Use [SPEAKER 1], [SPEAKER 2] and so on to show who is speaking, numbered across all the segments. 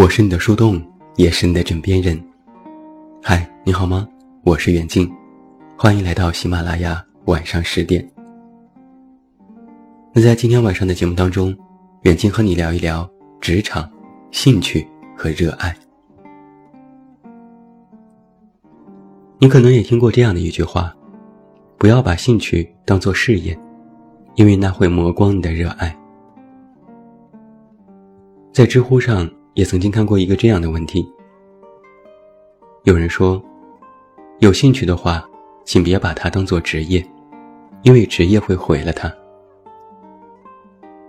[SPEAKER 1] 我是你的树洞，也是你的枕边人。嗨，你好吗？我是远近，欢迎来到喜马拉雅晚上十点。那在今天晚上的节目当中，远近和你聊一聊职场、兴趣和热爱。你可能也听过这样的一句话：不要把兴趣当做事业，因为那会磨光你的热爱。在知乎上也曾经看过一个这样的问题：有人说，有兴趣的话，请别把它当做职业，因为职业会毁了它。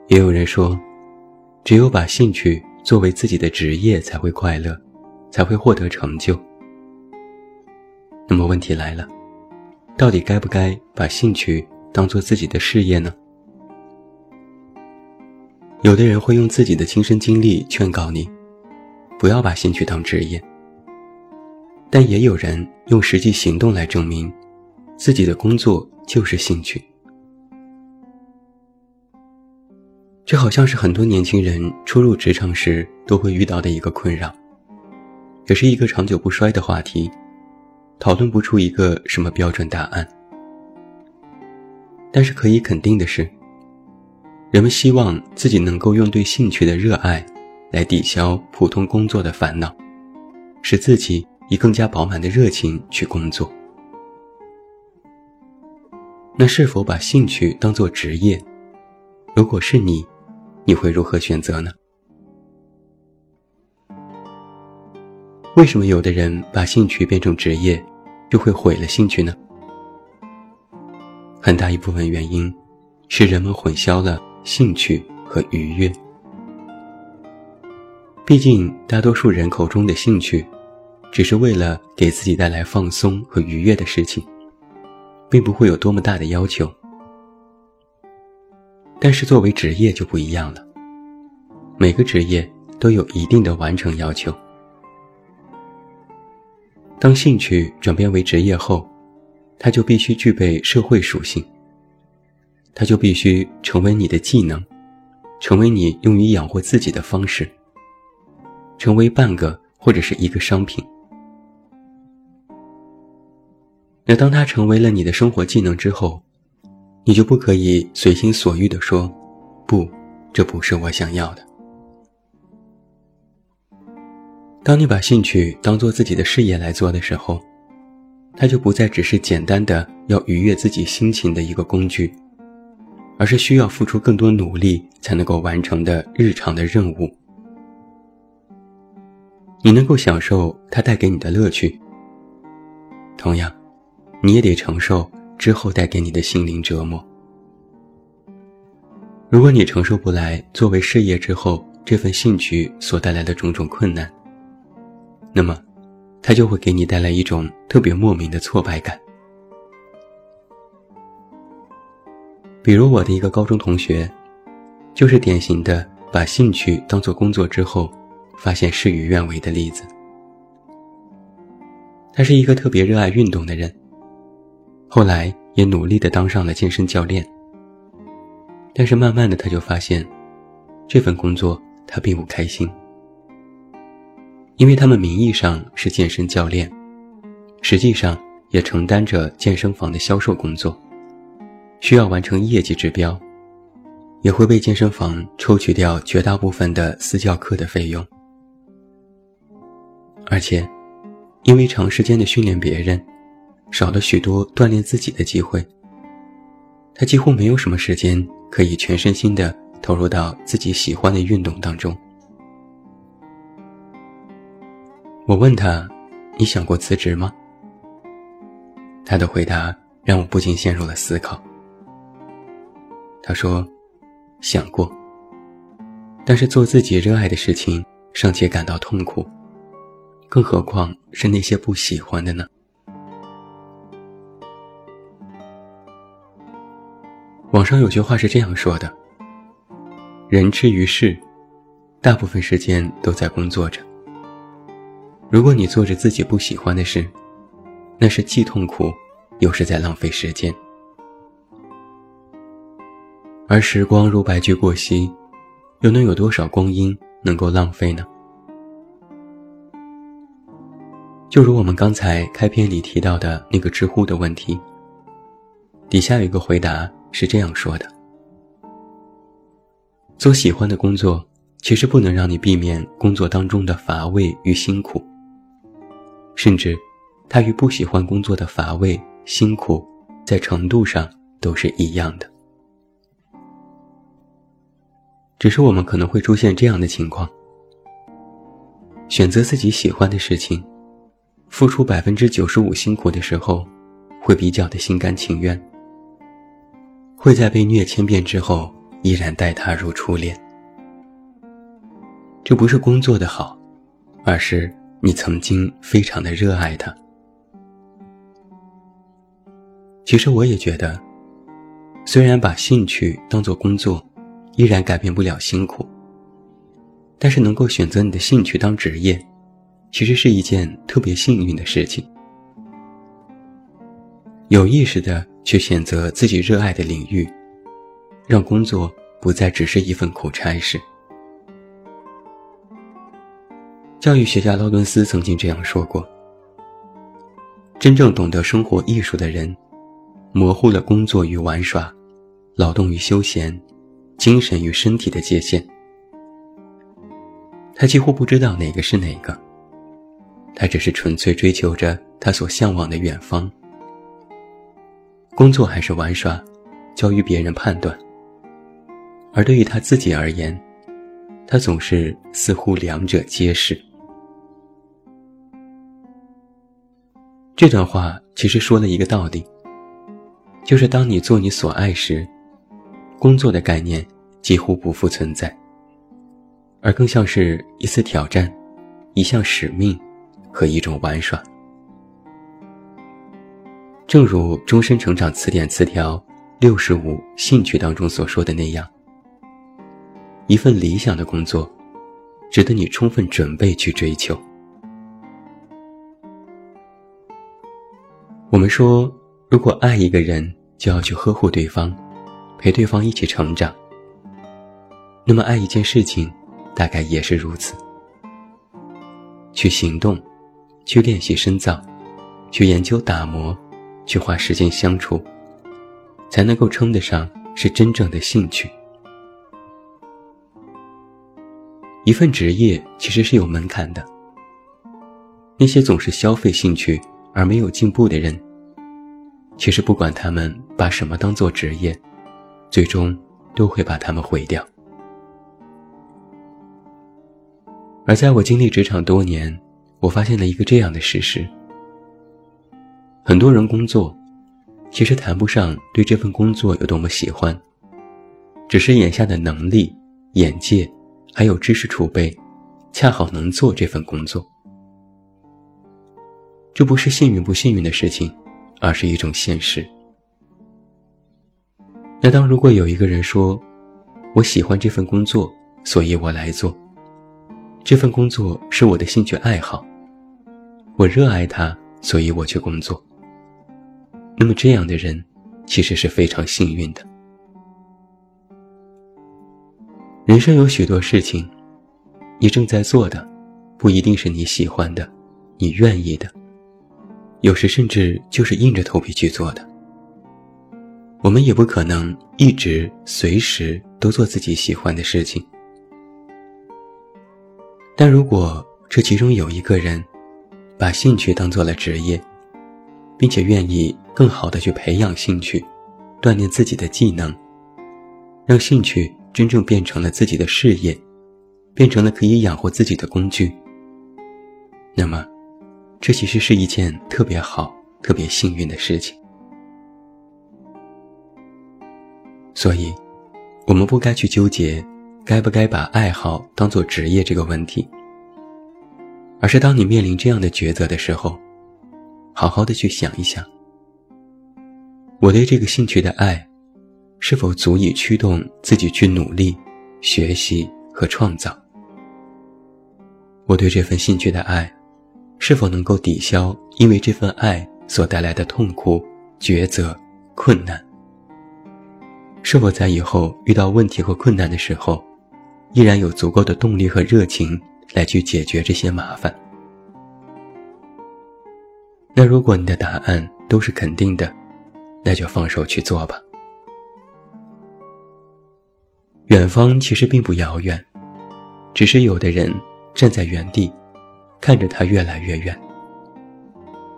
[SPEAKER 1] 也有人说，只有把兴趣作为自己的职业才会快乐，才会获得成就。那么问题来了，到底该不该把兴趣当做自己的事业呢？有的人会用自己的亲身经历劝告你，不要把兴趣当职业。但也有人用实际行动来证明，自己的工作就是兴趣。这好像是很多年轻人初入职场时都会遇到的一个困扰，也是一个长久不衰的话题，讨论不出一个什么标准答案。但是可以肯定的是，人们希望自己能够用对兴趣的热爱，来抵消普通工作的烦恼，使自己以更加饱满的热情去工作。那是否把兴趣当做职业？如果是你？你会如何选择呢？为什么有的人把兴趣变成职业，就会毁了兴趣呢？很大一部分原因，是人们混淆了兴趣和愉悦。毕竟，大多数人口中的兴趣，只是为了给自己带来放松和愉悦的事情，并不会有多么大的要求。但是作为职业就不一样了，每个职业都有一定的完成要求。当兴趣转变为职业后，它就必须具备社会属性，它就必须成为你的技能，成为你用于养活自己的方式，成为半个或者是一个商品。那当它成为了你的生活技能之后，你就不可以随心所欲地说：“不，这不是我想要的。”当你把兴趣当做自己的事业来做的时候，它就不再只是简单的要愉悦自己心情的一个工具，而是需要付出更多努力才能够完成的日常的任务。你能够享受它带给你的乐趣，同样，你也得承受。之后带给你的心灵折磨。如果你承受不来作为事业之后这份兴趣所带来的种种困难，那么，它就会给你带来一种特别莫名的挫败感。比如我的一个高中同学，就是典型的把兴趣当做工作之后，发现事与愿违的例子。他是一个特别热爱运动的人。后来也努力的当上了健身教练，但是慢慢的他就发现，这份工作他并不开心，因为他们名义上是健身教练，实际上也承担着健身房的销售工作，需要完成业绩指标，也会被健身房抽取掉绝大部分的私教课的费用，而且，因为长时间的训练别人。少了许多锻炼自己的机会，他几乎没有什么时间可以全身心的投入到自己喜欢的运动当中。我问他：“你想过辞职吗？”他的回答让我不禁陷入了思考。他说：“想过，但是做自己热爱的事情尚且感到痛苦，更何况是那些不喜欢的呢？”网上有句话是这样说的：“人之于世，大部分时间都在工作着。如果你做着自己不喜欢的事，那是既痛苦，又是在浪费时间。而时光如白驹过隙，又能有多少光阴能够浪费呢？就如我们刚才开篇里提到的那个知乎的问题，底下有一个回答是这样说的：做喜欢的工作，其实不能让你避免工作当中的乏味与辛苦，甚至，它与不喜欢工作的乏味、辛苦，在程度上都是一样的。只是我们可能会出现这样的情况：选择自己喜欢的事情，付出百分之九十五辛苦的时候，会比较的心甘情愿；会在被虐千遍之后，依然待他如初恋。这不是工作的好，而是你曾经非常的热爱它。其实我也觉得，虽然把兴趣当做工作。依然改变不了辛苦，但是能够选择你的兴趣当职业，其实是一件特别幸运的事情。有意识的去选择自己热爱的领域，让工作不再只是一份苦差事。教育学家劳伦斯曾经这样说过：“真正懂得生活艺术的人，模糊了工作与玩耍，劳动与休闲。”精神与身体的界限，他几乎不知道哪个是哪个。他只是纯粹追求着他所向往的远方。工作还是玩耍，交于别人判断。而对于他自己而言，他总是似乎两者皆是。这段话其实说了一个道理，就是当你做你所爱时。工作的概念几乎不复存在，而更像是一次挑战、一项使命和一种玩耍。正如《终身成长词典》词条六十五兴趣当中所说的那样，一份理想的工作，值得你充分准备去追求。我们说，如果爱一个人，就要去呵护对方。陪对方一起成长，那么爱一件事情，大概也是如此。去行动，去练习深造，去研究打磨，去花时间相处，才能够称得上是真正的兴趣。一份职业其实是有门槛的。那些总是消费兴趣而没有进步的人，其实不管他们把什么当做职业。最终都会把他们毁掉。而在我经历职场多年，我发现了一个这样的事实：很多人工作，其实谈不上对这份工作有多么喜欢，只是眼下的能力、眼界，还有知识储备，恰好能做这份工作。这不是幸运不幸运的事情，而是一种现实。那当如果有一个人说：“我喜欢这份工作，所以我来做。这份工作是我的兴趣爱好，我热爱它，所以我去工作。”那么这样的人，其实是非常幸运的。人生有许多事情，你正在做的，不一定是你喜欢的，你愿意的，有时甚至就是硬着头皮去做的。我们也不可能一直随时都做自己喜欢的事情，但如果这其中有一个人，把兴趣当做了职业，并且愿意更好的去培养兴趣，锻炼自己的技能，让兴趣真正变成了自己的事业，变成了可以养活自己的工具，那么，这其实是一件特别好、特别幸运的事情。所以，我们不该去纠结该不该把爱好当做职业这个问题，而是当你面临这样的抉择的时候，好好的去想一想：我对这个兴趣的爱，是否足以驱动自己去努力、学习和创造？我对这份兴趣的爱，是否能够抵消因为这份爱所带来的痛苦、抉择、困难？是否在以后遇到问题和困难的时候，依然有足够的动力和热情来去解决这些麻烦？那如果你的答案都是肯定的，那就放手去做吧。远方其实并不遥远，只是有的人站在原地，看着它越来越远。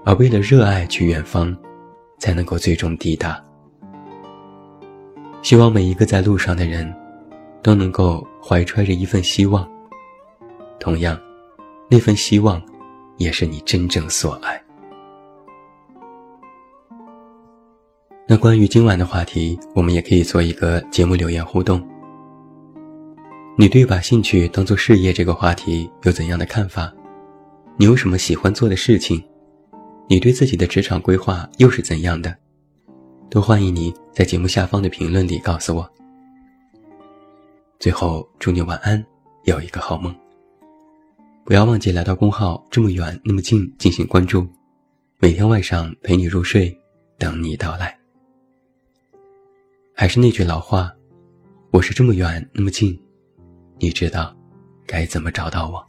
[SPEAKER 1] 而为了热爱去远方，才能够最终抵达。希望每一个在路上的人，都能够怀揣着一份希望。同样，那份希望，也是你真正所爱。那关于今晚的话题，我们也可以做一个节目留言互动。你对把兴趣当做事业这个话题有怎样的看法？你有什么喜欢做的事情？你对自己的职场规划又是怎样的？都欢迎你在节目下方的评论里告诉我。最后，祝你晚安，有一个好梦。不要忘记来到公号“这么远那么近”进行关注，每天晚上陪你入睡，等你到来。还是那句老话，我是这么远那么近，你知道该怎么找到我。